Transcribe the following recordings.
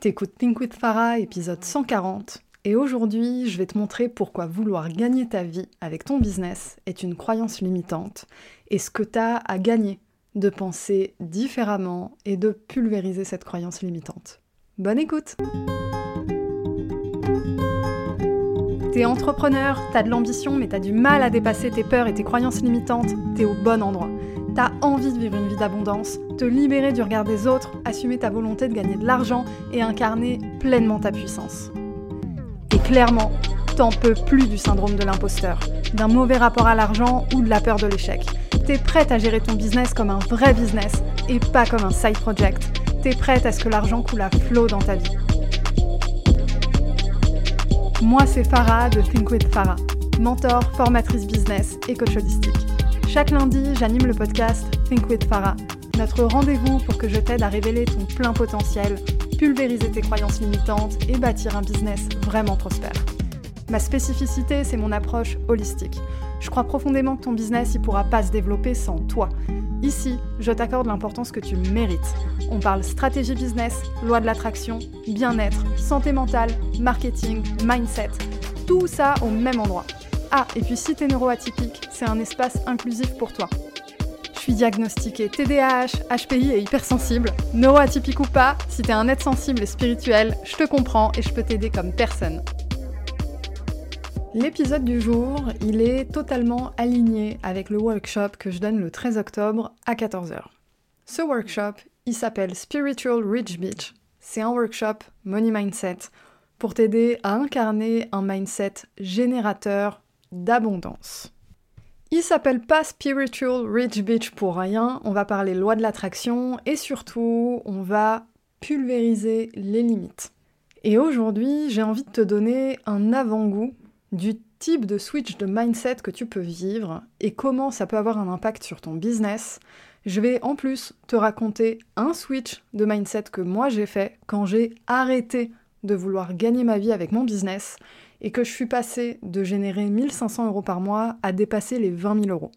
T'écoutes Think with Farah, épisode 140, et aujourd'hui je vais te montrer pourquoi vouloir gagner ta vie avec ton business est une croyance limitante et ce que t'as à gagner de penser différemment et de pulvériser cette croyance limitante. Bonne écoute T'es entrepreneur, t'as de l'ambition mais t'as du mal à dépasser tes peurs et tes croyances limitantes, t'es au bon endroit. T'as envie de vivre une vie d'abondance, te libérer du regard des autres, assumer ta volonté de gagner de l'argent et incarner pleinement ta puissance. Et clairement, t'en peux plus du syndrome de l'imposteur, d'un mauvais rapport à l'argent ou de la peur de l'échec. T'es prête à gérer ton business comme un vrai business et pas comme un side project. T'es prête à ce que l'argent coule à flot dans ta vie. Moi, c'est Farah de Think with Farah, mentor, formatrice business et coach holistique. Chaque lundi, j'anime le podcast Think with Farah, notre rendez-vous pour que je t'aide à révéler ton plein potentiel, pulvériser tes croyances limitantes et bâtir un business vraiment prospère. Ma spécificité, c'est mon approche holistique. Je crois profondément que ton business ne pourra pas se développer sans toi. Ici, je t'accorde l'importance que tu mérites. On parle stratégie business, loi de l'attraction, bien-être, santé mentale, marketing, mindset. Tout ça au même endroit. Ah, et puis si t'es neuroatypique, c'est un espace inclusif pour toi. Je suis diagnostiquée TDAH, HPI et hypersensible. Neuroatypique ou pas, si t'es un être sensible et spirituel, je te comprends et je peux t'aider comme personne. L'épisode du jour, il est totalement aligné avec le workshop que je donne le 13 octobre à 14h. Ce workshop, il s'appelle Spiritual Rich Beach. C'est un workshop Money Mindset pour t'aider à incarner un mindset générateur d'abondance. Il s'appelle pas Spiritual Rich Beach pour rien, on va parler loi de l'attraction et surtout on va pulvériser les limites. Et aujourd'hui, j'ai envie de te donner un avant-goût du type de switch de mindset que tu peux vivre et comment ça peut avoir un impact sur ton business. Je vais en plus te raconter un switch de mindset que moi j'ai fait quand j'ai arrêté de vouloir gagner ma vie avec mon business et que je suis passée de générer 1500 euros par mois à dépasser les 20 000 euros.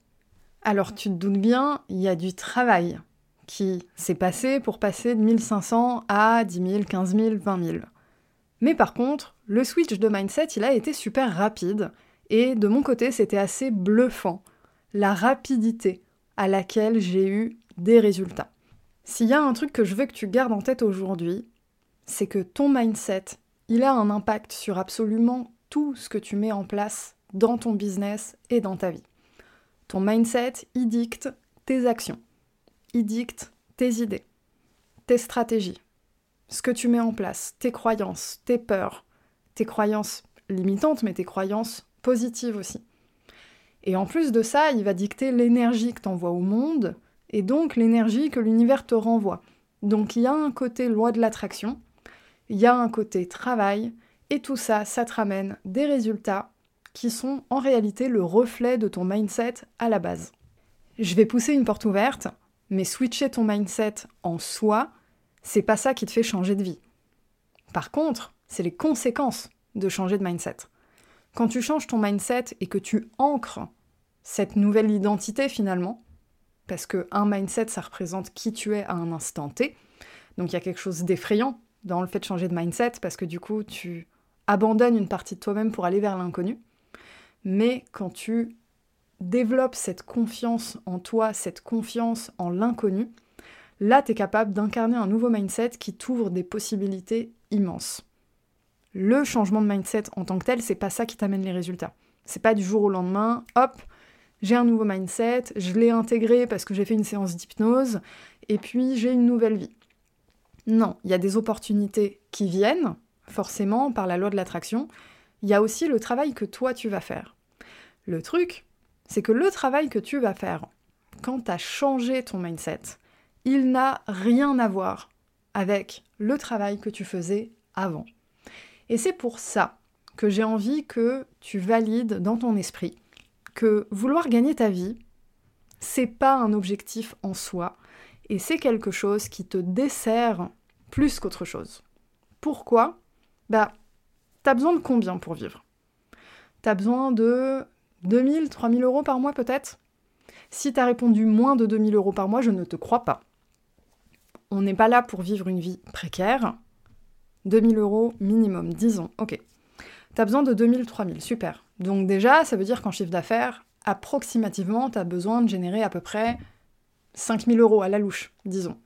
Alors tu te doutes bien, il y a du travail qui s'est passé pour passer de 1500 à 10 000, 15 000, 20 000. Mais par contre, le switch de mindset, il a été super rapide, et de mon côté, c'était assez bluffant, la rapidité à laquelle j'ai eu des résultats. S'il y a un truc que je veux que tu gardes en tête aujourd'hui, c'est que ton mindset, il a un impact sur absolument tout ce que tu mets en place dans ton business et dans ta vie. Ton mindset, il dicte tes actions, il dicte tes idées, tes stratégies, ce que tu mets en place, tes croyances, tes peurs, tes croyances limitantes, mais tes croyances positives aussi. Et en plus de ça, il va dicter l'énergie que tu au monde, et donc l'énergie que l'univers te renvoie. Donc il y a un côté loi de l'attraction, il y a un côté travail, et tout ça, ça te ramène des résultats qui sont en réalité le reflet de ton mindset à la base. Je vais pousser une porte ouverte, mais switcher ton mindset en soi, c'est pas ça qui te fait changer de vie. Par contre, c'est les conséquences de changer de mindset. Quand tu changes ton mindset et que tu ancres cette nouvelle identité finalement, parce que un mindset, ça représente qui tu es à un instant T, donc il y a quelque chose d'effrayant dans le fait de changer de mindset parce que du coup, tu abandonnes une partie de toi-même pour aller vers l'inconnu. Mais quand tu développes cette confiance en toi, cette confiance en l'inconnu, là, tu es capable d'incarner un nouveau mindset qui t'ouvre des possibilités immenses. Le changement de mindset en tant que tel, c'est pas ça qui t'amène les résultats. C'est pas du jour au lendemain, hop, j'ai un nouveau mindset, je l'ai intégré parce que j'ai fait une séance d'hypnose, et puis j'ai une nouvelle vie. Non, il y a des opportunités qui viennent, forcément, par la loi de l'attraction. Il y a aussi le travail que toi tu vas faire. Le truc, c'est que le travail que tu vas faire, quand tu as changé ton mindset, il n'a rien à voir avec le travail que tu faisais avant. Et c'est pour ça que j'ai envie que tu valides dans ton esprit que vouloir gagner ta vie, c'est pas un objectif en soi, et c'est quelque chose qui te dessert plus qu'autre chose. Pourquoi? Bah, t'as besoin de combien pour vivre? T'as besoin de 2000, 3000 euros par mois peut-être? Si t'as répondu moins de 2000 euros par mois, je ne te crois pas. On n'est pas là pour vivre une vie précaire. 2000 euros minimum, disons, ok. T'as besoin de 2000, 3000, super. Donc déjà, ça veut dire qu'en chiffre d'affaires, approximativement, t'as besoin de générer à peu près 5000 euros à la louche, disons.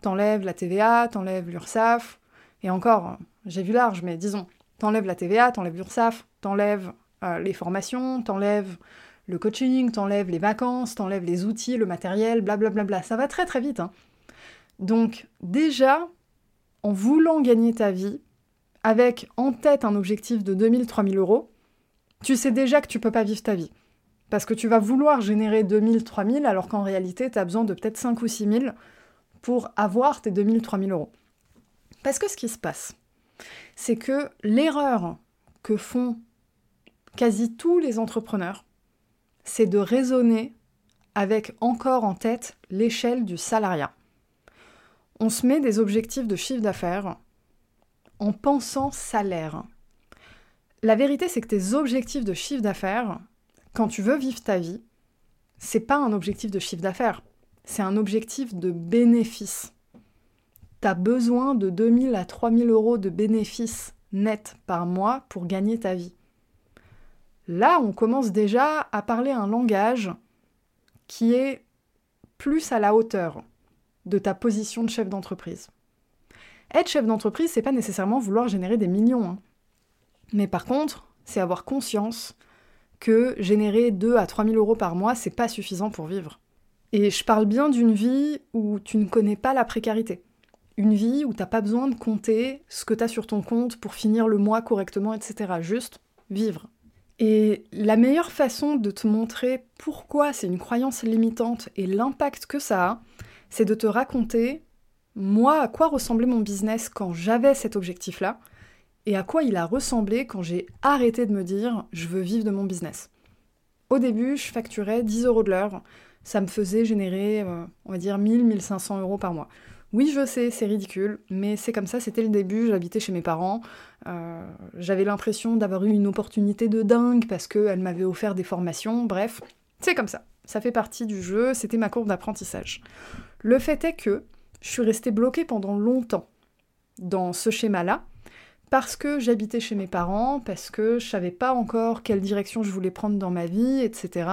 T'enlèves la TVA, t'enlèves l'URSSAF, et encore, j'ai vu large, mais disons, t'enlèves la TVA, t'enlèves l'URSSAF, t'enlèves euh, les formations, t'enlèves le coaching, t'enlèves les vacances, t'enlèves les outils, le matériel, blablabla. Bla bla. Ça va très très vite. Hein. Donc déjà, en voulant gagner ta vie, avec en tête un objectif de 2000-3000 euros, tu sais déjà que tu peux pas vivre ta vie. Parce que tu vas vouloir générer 2000-3000 alors qu'en réalité, tu as besoin de peut-être 5 ou 6000 pour avoir tes 2000-3000 euros. Parce que ce qui se passe, c'est que l'erreur que font quasi tous les entrepreneurs, c'est de raisonner avec encore en tête l'échelle du salariat. On se met des objectifs de chiffre d'affaires en pensant salaire. La vérité, c'est que tes objectifs de chiffre d'affaires, quand tu veux vivre ta vie, c'est pas un objectif de chiffre d'affaires, c'est un objectif de bénéfice. Tu as besoin de 2000 à 3000 euros de bénéfices nets par mois pour gagner ta vie. Là, on commence déjà à parler un langage qui est plus à la hauteur de ta position de chef d'entreprise. Être chef d'entreprise, c'est pas nécessairement vouloir générer des millions. Hein. Mais par contre, c'est avoir conscience que générer 2 à 3 000 euros par mois, c'est pas suffisant pour vivre. Et je parle bien d'une vie où tu ne connais pas la précarité. Une vie où t'as pas besoin de compter ce que tu as sur ton compte pour finir le mois correctement, etc. Juste vivre. Et la meilleure façon de te montrer pourquoi c'est une croyance limitante et l'impact que ça a, c'est de te raconter, moi, à quoi ressemblait mon business quand j'avais cet objectif-là, et à quoi il a ressemblé quand j'ai arrêté de me dire je veux vivre de mon business. Au début, je facturais 10 euros de l'heure, ça me faisait générer, euh, on va dire, 1000-1500 euros par mois. Oui, je sais, c'est ridicule, mais c'est comme ça, c'était le début, j'habitais chez mes parents, euh, j'avais l'impression d'avoir eu une opportunité de dingue parce qu'elle m'avait offert des formations, bref, c'est comme ça. Ça fait partie du jeu, c'était ma courbe d'apprentissage. Le fait est que je suis restée bloquée pendant longtemps dans ce schéma-là, parce que j'habitais chez mes parents, parce que je savais pas encore quelle direction je voulais prendre dans ma vie, etc.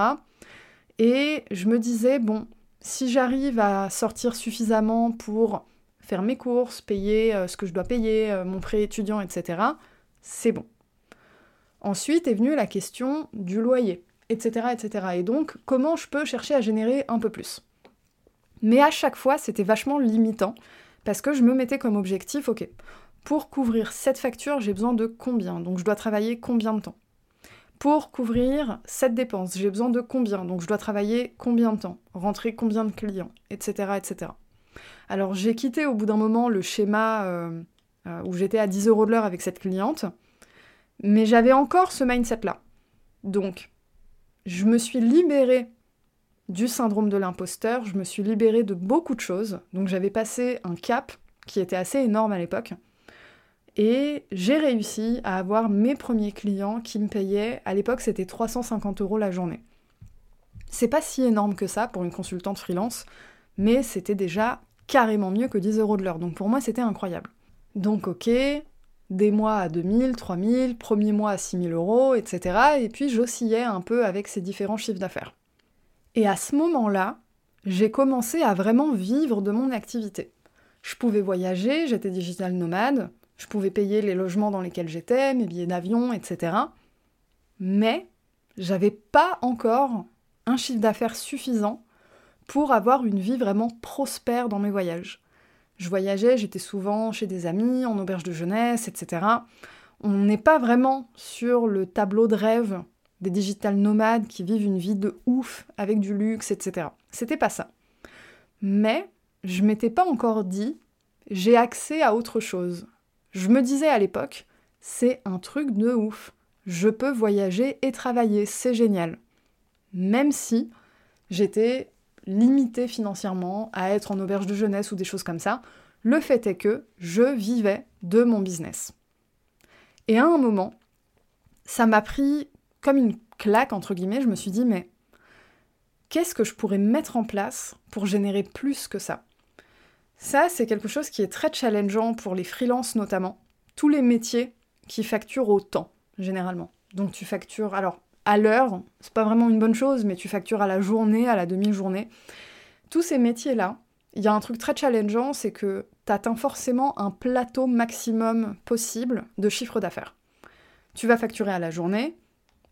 Et je me disais, bon, si j'arrive à sortir suffisamment pour faire mes courses, payer euh, ce que je dois payer, euh, mon prêt étudiant, etc., c'est bon. Ensuite est venue la question du loyer, etc., etc. Et donc, comment je peux chercher à générer un peu plus? Mais à chaque fois, c'était vachement limitant, parce que je me mettais comme objectif, ok, pour couvrir cette facture, j'ai besoin de combien? Donc je dois travailler combien de temps? Pour couvrir cette dépense, j'ai besoin de combien? Donc je dois travailler combien de temps? Rentrer combien de clients? Etc. etc. Alors j'ai quitté au bout d'un moment le schéma euh, euh, où j'étais à 10 euros de l'heure avec cette cliente, mais j'avais encore ce mindset-là. Donc je me suis libérée du syndrome de l'imposteur, je me suis libérée de beaucoup de choses, donc j'avais passé un cap qui était assez énorme à l'époque. Et j'ai réussi à avoir mes premiers clients qui me payaient, à l'époque c'était 350 euros la journée. C'est pas si énorme que ça pour une consultante freelance, mais c'était déjà carrément mieux que 10 euros de l'heure. Donc pour moi c'était incroyable. Donc ok, des mois à 2000, 3000, premier mois à 6000 euros, etc. Et puis j'oscillais un peu avec ces différents chiffres d'affaires. Et à ce moment-là, j'ai commencé à vraiment vivre de mon activité. Je pouvais voyager, j'étais digital nomade, je pouvais payer les logements dans lesquels j'étais, mes billets d'avion, etc. Mais j'avais pas encore un chiffre d'affaires suffisant pour avoir une vie vraiment prospère dans mes voyages. Je voyageais, j'étais souvent chez des amis, en auberge de jeunesse, etc. On n'est pas vraiment sur le tableau de rêve des digital nomades qui vivent une vie de ouf avec du luxe, etc. C'était pas ça. Mais je m'étais pas encore dit j'ai accès à autre chose. Je me disais à l'époque, c'est un truc de ouf. Je peux voyager et travailler, c'est génial. Même si j'étais limitée financièrement à être en auberge de jeunesse ou des choses comme ça, le fait est que je vivais de mon business. Et à un moment, ça m'a pris comme une claque, entre guillemets, je me suis dit, mais qu'est-ce que je pourrais mettre en place pour générer plus que ça? Ça, c'est quelque chose qui est très challengeant pour les freelances notamment, tous les métiers qui facturent au temps, généralement. Donc tu factures, alors à l'heure, c'est pas vraiment une bonne chose, mais tu factures à la journée, à la demi-journée. Tous ces métiers-là, il y a un truc très challengeant, c'est que tu atteins forcément un plateau maximum possible de chiffre d'affaires. Tu vas facturer à la journée,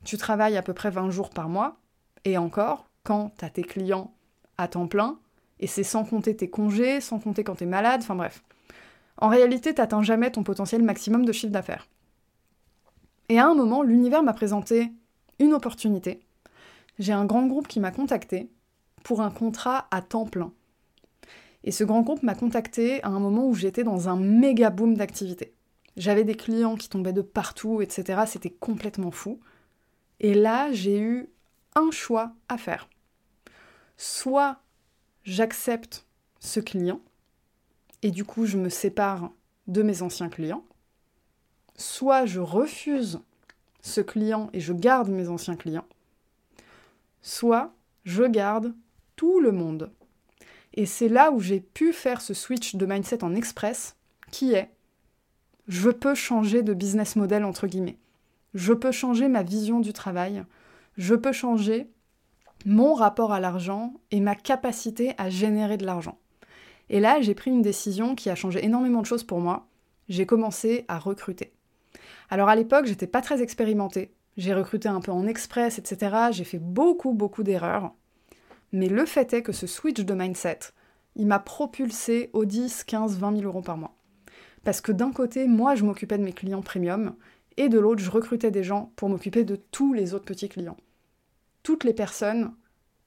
tu travailles à peu près 20 jours par mois, et encore, quand tu as tes clients à temps plein, et c'est sans compter tes congés, sans compter quand tu es malade, enfin bref. En réalité, tu n'atteins jamais ton potentiel maximum de chiffre d'affaires. Et à un moment, l'univers m'a présenté une opportunité. J'ai un grand groupe qui m'a contacté pour un contrat à temps plein. Et ce grand groupe m'a contacté à un moment où j'étais dans un méga boom d'activité. J'avais des clients qui tombaient de partout, etc. C'était complètement fou. Et là, j'ai eu un choix à faire. Soit j'accepte ce client, et du coup je me sépare de mes anciens clients, soit je refuse ce client et je garde mes anciens clients, soit je garde tout le monde. Et c'est là où j'ai pu faire ce switch de mindset en express, qui est je peux changer de business model entre guillemets. Je peux changer ma vision du travail. Je peux changer mon rapport à l'argent et ma capacité à générer de l'argent. Et là, j'ai pris une décision qui a changé énormément de choses pour moi. J'ai commencé à recruter. Alors à l'époque, j'étais pas très expérimentée. J'ai recruté un peu en express, etc. J'ai fait beaucoup, beaucoup d'erreurs. Mais le fait est que ce switch de mindset, il m'a propulsé aux 10, 15, 20 000 euros par mois. Parce que d'un côté, moi, je m'occupais de mes clients premium, et de l'autre, je recrutais des gens pour m'occuper de tous les autres petits clients toutes les personnes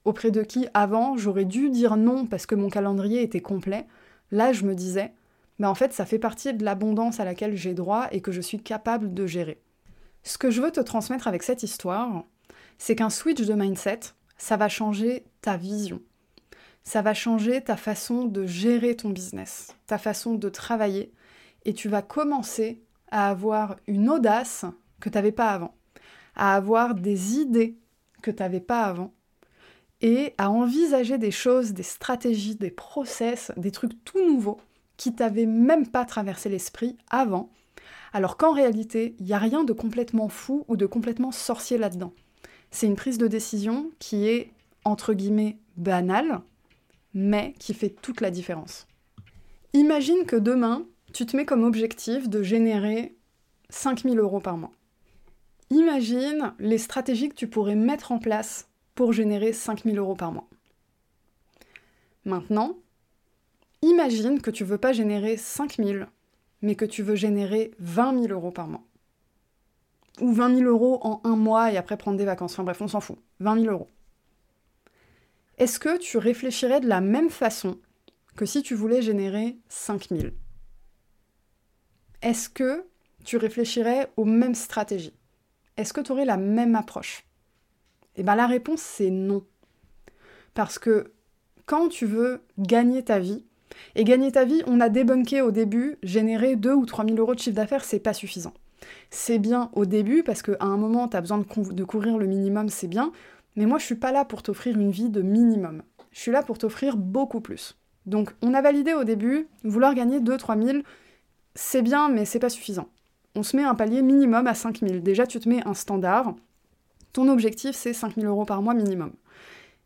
auprès de qui, avant, j'aurais dû dire non parce que mon calendrier était complet, là, je me disais, mais en fait, ça fait partie de l'abondance à laquelle j'ai droit et que je suis capable de gérer. Ce que je veux te transmettre avec cette histoire, c'est qu'un switch de mindset, ça va changer ta vision. Ça va changer ta façon de gérer ton business, ta façon de travailler, et tu vas commencer à avoir une audace que tu n'avais pas avant, à avoir des idées que tu n'avais pas avant et à envisager des choses, des stratégies, des process, des trucs tout nouveaux qui t'avaient même pas traversé l'esprit avant, alors qu'en réalité, il n'y a rien de complètement fou ou de complètement sorcier là-dedans. C'est une prise de décision qui est, entre guillemets, banale, mais qui fait toute la différence. Imagine que demain, tu te mets comme objectif de générer 5000 euros par mois. Imagine les stratégies que tu pourrais mettre en place pour générer 5000 euros par mois. Maintenant, imagine que tu veux pas générer 5000, mais que tu veux générer 20 000 euros par mois. Ou 20 000 euros en un mois et après prendre des vacances. Enfin bref, on s'en fout. 20 000 euros. Est-ce que tu réfléchirais de la même façon que si tu voulais générer 5 000 Est-ce que tu réfléchirais aux mêmes stratégies? Est-ce que tu aurais la même approche? Eh bien la réponse c'est non. Parce que quand tu veux gagner ta vie, et gagner ta vie, on a débunké au début, générer 2 ou 3 000 euros de chiffre d'affaires, c'est pas suffisant. C'est bien au début, parce qu'à un moment, tu as besoin de, couvrir le minimum, c'est bien, mais moi, je suis pas là pour t'offrir une vie de minimum. Je suis là pour t'offrir beaucoup plus. Donc, on a validé au début, vouloir gagner 2-3 000, c'est bien, mais c'est pas suffisant on se met un palier minimum à 5000. Déjà, tu te mets un standard. Ton objectif, c'est 5000 euros par mois minimum.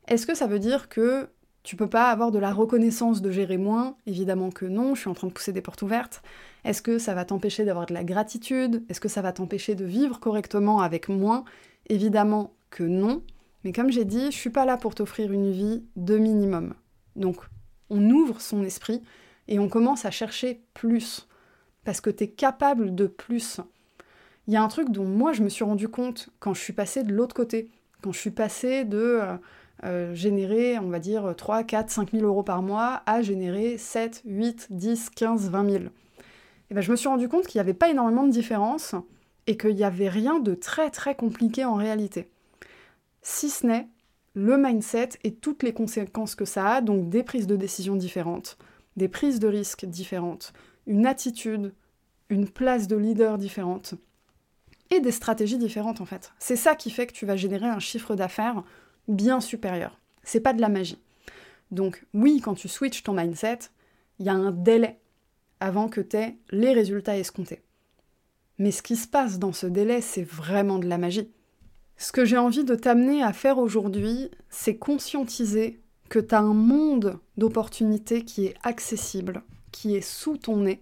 Est-ce que ça veut dire que tu peux pas avoir de la reconnaissance de gérer moins? Évidemment que non, je suis en train de pousser des portes ouvertes. Est-ce que ça va t'empêcher d'avoir de la gratitude? Est-ce que ça va t'empêcher de vivre correctement avec moins? Évidemment que non. Mais comme j'ai dit, je suis pas là pour t'offrir une vie de minimum. Donc, on ouvre son esprit et on commence à chercher plus parce que tu es capable de plus. Il y a un truc dont moi je me suis rendu compte quand je suis passée de l'autre côté, quand je suis passée de euh, euh, générer, on va dire, 3, 4, 5 000 euros par mois à générer 7, 8, 10, 15, 20 000. Et ben, je me suis rendu compte qu'il n'y avait pas énormément de différence et qu'il n'y avait rien de très très compliqué en réalité. Si ce n'est le mindset et toutes les conséquences que ça a, donc des prises de décision différentes, des prises de risques différentes, une attitude, une place de leader différente et des stratégies différentes en fait. C'est ça qui fait que tu vas générer un chiffre d'affaires bien supérieur. C'est pas de la magie. Donc oui, quand tu switches ton mindset, il y a un délai avant que tu aies les résultats escomptés. Mais ce qui se passe dans ce délai, c'est vraiment de la magie. Ce que j'ai envie de t'amener à faire aujourd'hui, c'est conscientiser que tu as un monde d'opportunités qui est accessible, qui est sous ton nez,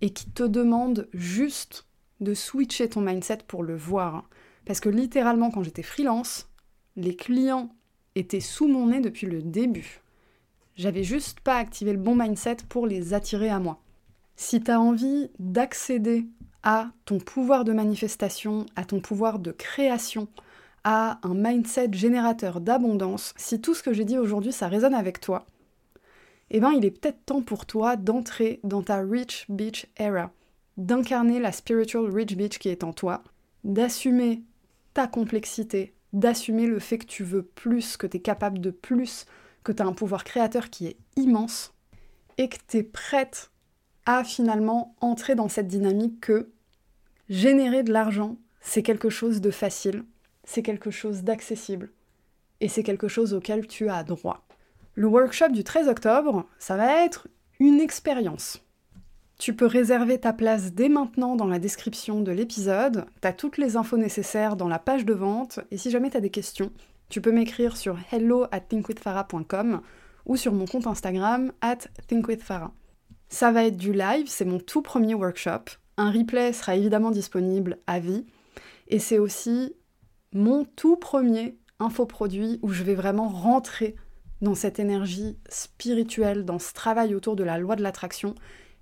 et qui te demande juste de switcher ton mindset pour le voir. Parce que littéralement, quand j'étais freelance, les clients étaient sous mon nez depuis le début. J'avais juste pas activé le bon mindset pour les attirer à moi. Si tu as envie d'accéder à ton pouvoir de manifestation, à ton pouvoir de création, à un mindset générateur d'abondance, si tout ce que j'ai dit aujourd'hui ça résonne avec toi, eh ben il est peut-être temps pour toi d'entrer dans ta Rich Beach Era, d'incarner la spiritual Rich Beach qui est en toi, d'assumer ta complexité, d'assumer le fait que tu veux plus, que tu es capable de plus, que tu as un pouvoir créateur qui est immense, et que tu es prête à finalement entrer dans cette dynamique que générer de l'argent, c'est quelque chose de facile, c'est quelque chose d'accessible, et c'est quelque chose auquel tu as droit. Le workshop du 13 octobre, ça va être une expérience. Tu peux réserver ta place dès maintenant dans la description de l'épisode, tu as toutes les infos nécessaires dans la page de vente, et si jamais tu as des questions, tu peux m'écrire sur hello at thinkwithfarah.com ou sur mon compte Instagram at thinkwithfarah. Ça va être du live, c'est mon tout premier workshop. Un replay sera évidemment disponible à vie, et c'est aussi mon tout premier infoproduit où je vais vraiment rentrer dans cette énergie spirituelle, dans ce travail autour de la loi de l'attraction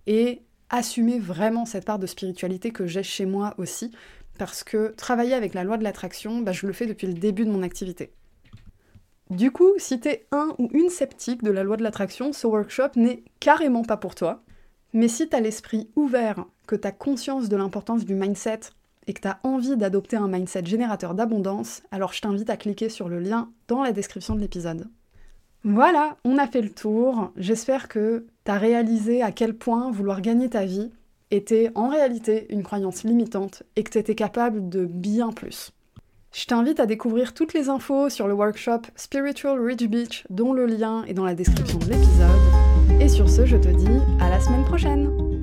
et assumer vraiment cette part de spiritualité que j'ai chez moi aussi, parce que travailler avec la loi de l'attraction, bah, je le fais depuis le début de mon activité. Du coup, si t'es un ou une sceptique de la loi de l'attraction, ce workshop n'est carrément pas pour toi. Mais si t'as l'esprit ouvert, que t'as conscience de l'importance du mindset et que t'as envie d'adopter un mindset générateur d'abondance, alors je t'invite à cliquer sur le lien dans la description de l'épisode. Voilà, on a fait le tour. J'espère que tu as réalisé à quel point vouloir gagner ta vie était en réalité une croyance limitante et que tu étais capable de bien plus. Je t'invite à découvrir toutes les infos sur le workshop Spiritual Rich Beach dont le lien est dans la description de l'épisode. Et sur ce, je te dis à la semaine prochaine